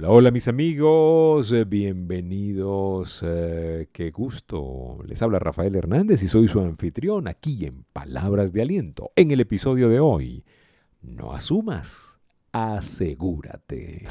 Hola, hola mis amigos, eh, bienvenidos, eh, qué gusto. Les habla Rafael Hernández y soy su anfitrión aquí en Palabras de Aliento. En el episodio de hoy, no asumas, asegúrate.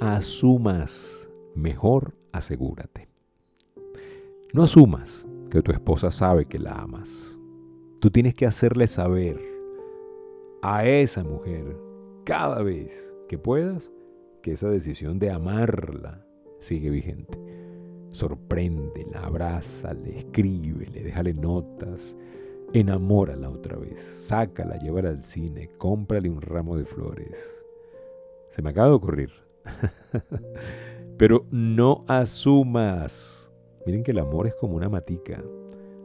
Asumas, mejor asegúrate. No asumas que tu esposa sabe que la amas. Tú tienes que hacerle saber a esa mujer cada vez que puedas que esa decisión de amarla sigue vigente. Sorpréndela, abrázale, escríbele, déjale notas, enamórala otra vez, sácala, llévala al cine, cómprale un ramo de flores. Se me acaba de ocurrir Pero no asumas. Miren que el amor es como una matica.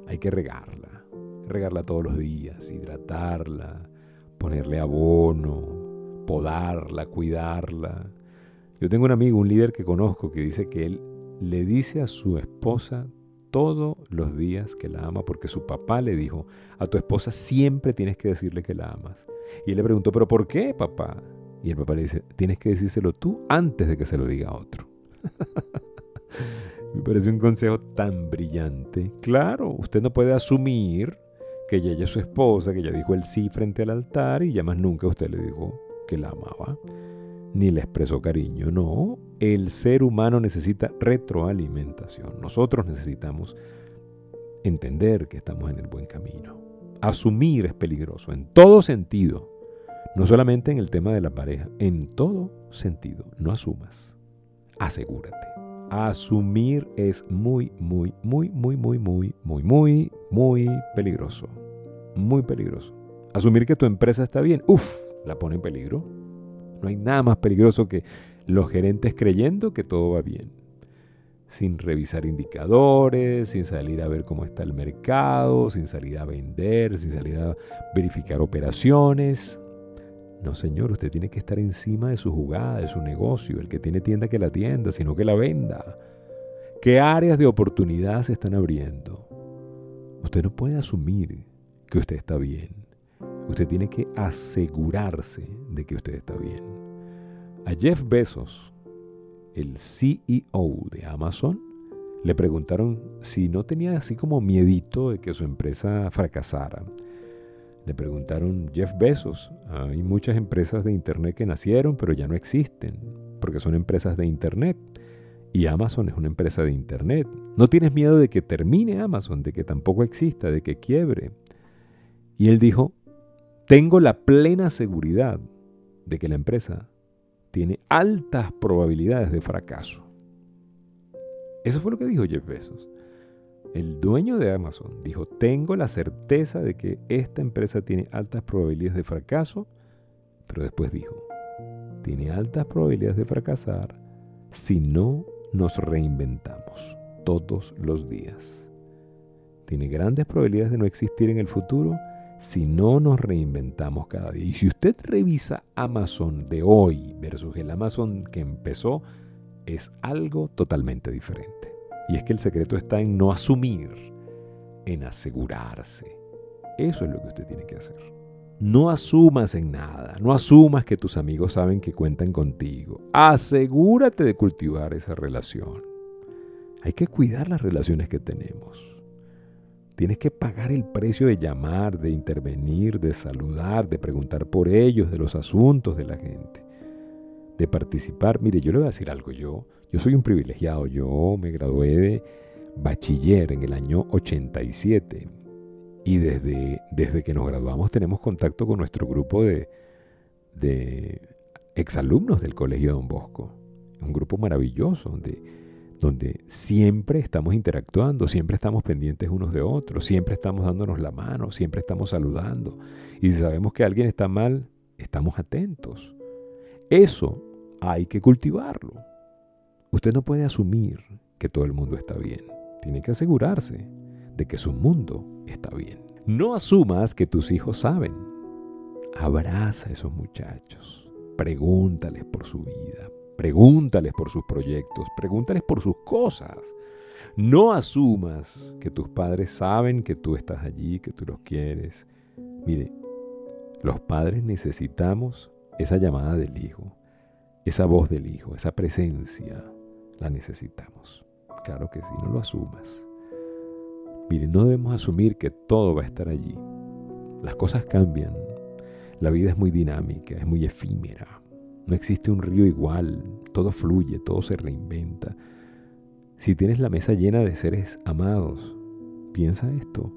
Hay que regarla. Regarla todos los días, hidratarla, ponerle abono, podarla, cuidarla. Yo tengo un amigo, un líder que conozco, que dice que él le dice a su esposa todos los días que la ama porque su papá le dijo, a tu esposa siempre tienes que decirle que la amas. Y él le preguntó, pero ¿por qué, papá? Y el papá le dice, tienes que decírselo tú antes de que se lo diga a otro. Me parece un consejo tan brillante. Claro, usted no puede asumir que ella es su esposa, que ella dijo el sí frente al altar y ya más nunca usted le dijo que la amaba, ni le expresó cariño. No, el ser humano necesita retroalimentación. Nosotros necesitamos entender que estamos en el buen camino. Asumir es peligroso en todo sentido. No solamente en el tema de la pareja, en todo sentido. No asumas. Asegúrate. Asumir es muy, muy, muy, muy, muy, muy, muy, muy, muy peligroso. Muy peligroso. Asumir que tu empresa está bien, uff, la pone en peligro. No hay nada más peligroso que los gerentes creyendo que todo va bien. Sin revisar indicadores, sin salir a ver cómo está el mercado, sin salir a vender, sin salir a verificar operaciones. No, señor, usted tiene que estar encima de su jugada, de su negocio. El que tiene tienda que la tienda, sino que la venda. ¿Qué áreas de oportunidad se están abriendo? Usted no puede asumir que usted está bien. Usted tiene que asegurarse de que usted está bien. A Jeff Bezos, el CEO de Amazon, le preguntaron si no tenía así como miedito de que su empresa fracasara. Le preguntaron Jeff Bezos, hay muchas empresas de Internet que nacieron pero ya no existen, porque son empresas de Internet. Y Amazon es una empresa de Internet. ¿No tienes miedo de que termine Amazon, de que tampoco exista, de que quiebre? Y él dijo, tengo la plena seguridad de que la empresa tiene altas probabilidades de fracaso. Eso fue lo que dijo Jeff Bezos. El dueño de Amazon dijo, tengo la certeza de que esta empresa tiene altas probabilidades de fracaso, pero después dijo, tiene altas probabilidades de fracasar si no nos reinventamos todos los días. Tiene grandes probabilidades de no existir en el futuro si no nos reinventamos cada día. Y si usted revisa Amazon de hoy versus el Amazon que empezó, es algo totalmente diferente. Y es que el secreto está en no asumir, en asegurarse. Eso es lo que usted tiene que hacer. No asumas en nada, no asumas que tus amigos saben que cuentan contigo. Asegúrate de cultivar esa relación. Hay que cuidar las relaciones que tenemos. Tienes que pagar el precio de llamar, de intervenir, de saludar, de preguntar por ellos, de los asuntos de la gente, de participar. Mire, yo le voy a decir algo, yo yo soy un privilegiado, yo me gradué de bachiller en el año 87 y desde, desde que nos graduamos tenemos contacto con nuestro grupo de, de exalumnos del Colegio Don Bosco. Un grupo maravilloso donde donde siempre estamos interactuando, siempre estamos pendientes unos de otros, siempre estamos dándonos la mano, siempre estamos saludando. Y si sabemos que alguien está mal, estamos atentos. Eso hay que cultivarlo. Usted no puede asumir que todo el mundo está bien. Tiene que asegurarse de que su mundo está bien. No asumas que tus hijos saben. Abraza a esos muchachos. Pregúntales por su vida. Pregúntales por sus proyectos. Pregúntales por sus cosas. No asumas que tus padres saben que tú estás allí, que tú los quieres. Mire, los padres necesitamos esa llamada del hijo, esa voz del hijo, esa presencia, la necesitamos. Claro que sí, no lo asumas. Mire, no debemos asumir que todo va a estar allí. Las cosas cambian. La vida es muy dinámica, es muy efímera. No existe un río igual. Todo fluye, todo se reinventa. Si tienes la mesa llena de seres amados, piensa esto.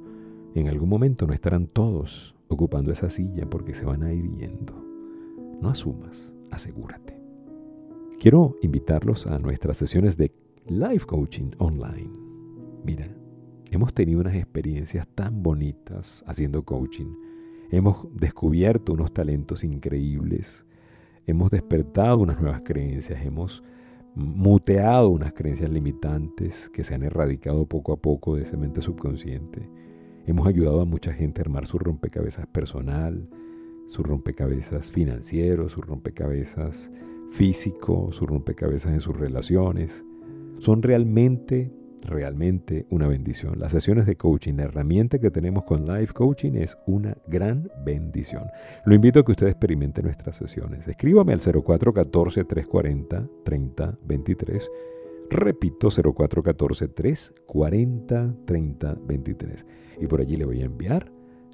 En algún momento no estarán todos ocupando esa silla porque se van a ir yendo. No asumas, asegúrate. Quiero invitarlos a nuestras sesiones de life coaching online. Mira, hemos tenido unas experiencias tan bonitas haciendo coaching. Hemos descubierto unos talentos increíbles. Hemos despertado unas nuevas creencias. Hemos muteado unas creencias limitantes que se han erradicado poco a poco de esa mente subconsciente. Hemos ayudado a mucha gente a armar su rompecabezas personal, su rompecabezas financiero, su rompecabezas físico, su rompecabezas en sus relaciones. Son realmente, realmente una bendición. Las sesiones de coaching, la herramienta que tenemos con Life Coaching es una gran bendición. Lo invito a que usted experimente nuestras sesiones. Escríbame al 0414-340-3023. Repito, 0414-340-3023. Y por allí le voy a enviar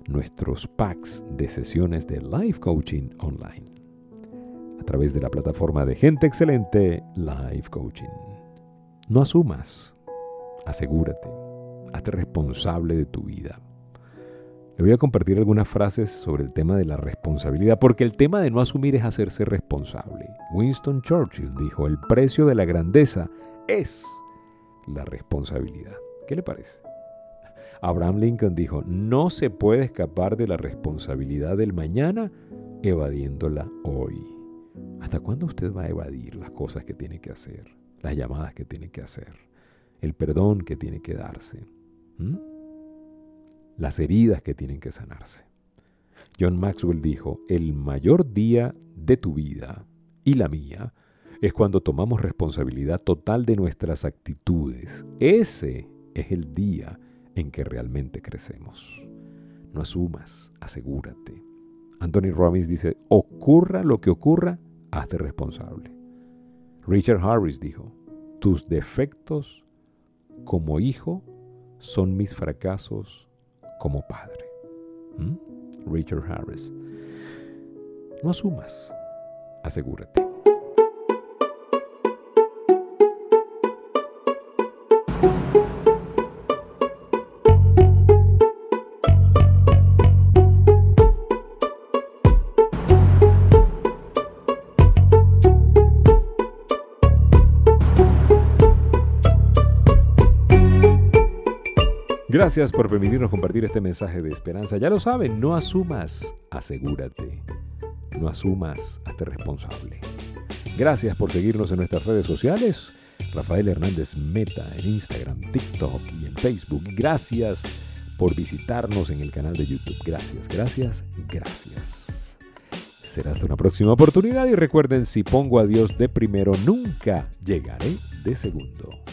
nuestros packs de sesiones de Life Coaching online a través de la plataforma de gente excelente Life Coaching. No asumas, asegúrate, hazte responsable de tu vida. Le voy a compartir algunas frases sobre el tema de la responsabilidad, porque el tema de no asumir es hacerse responsable. Winston Churchill dijo, el precio de la grandeza es la responsabilidad. ¿Qué le parece? Abraham Lincoln dijo, no se puede escapar de la responsabilidad del mañana evadiéndola hoy. ¿Hasta cuándo usted va a evadir las cosas que tiene que hacer, las llamadas que tiene que hacer, el perdón que tiene que darse, las heridas que tienen que sanarse? John Maxwell dijo, el mayor día de tu vida y la mía es cuando tomamos responsabilidad total de nuestras actitudes. Ese es el día en que realmente crecemos. No asumas, asegúrate. Anthony Robbins dice, ocurra lo que ocurra, hazte responsable. Richard Harris dijo, tus defectos como hijo son mis fracasos como padre. ¿Mm? Richard Harris. No asumas, asegúrate. Gracias por permitirnos compartir este mensaje de esperanza. Ya lo saben, no asumas, asegúrate. No asumas, hazte responsable. Gracias por seguirnos en nuestras redes sociales. Rafael Hernández Meta en Instagram, TikTok y en Facebook. Gracias por visitarnos en el canal de YouTube. Gracias, gracias, gracias. Será hasta una próxima oportunidad y recuerden, si pongo a Dios de primero, nunca llegaré de segundo.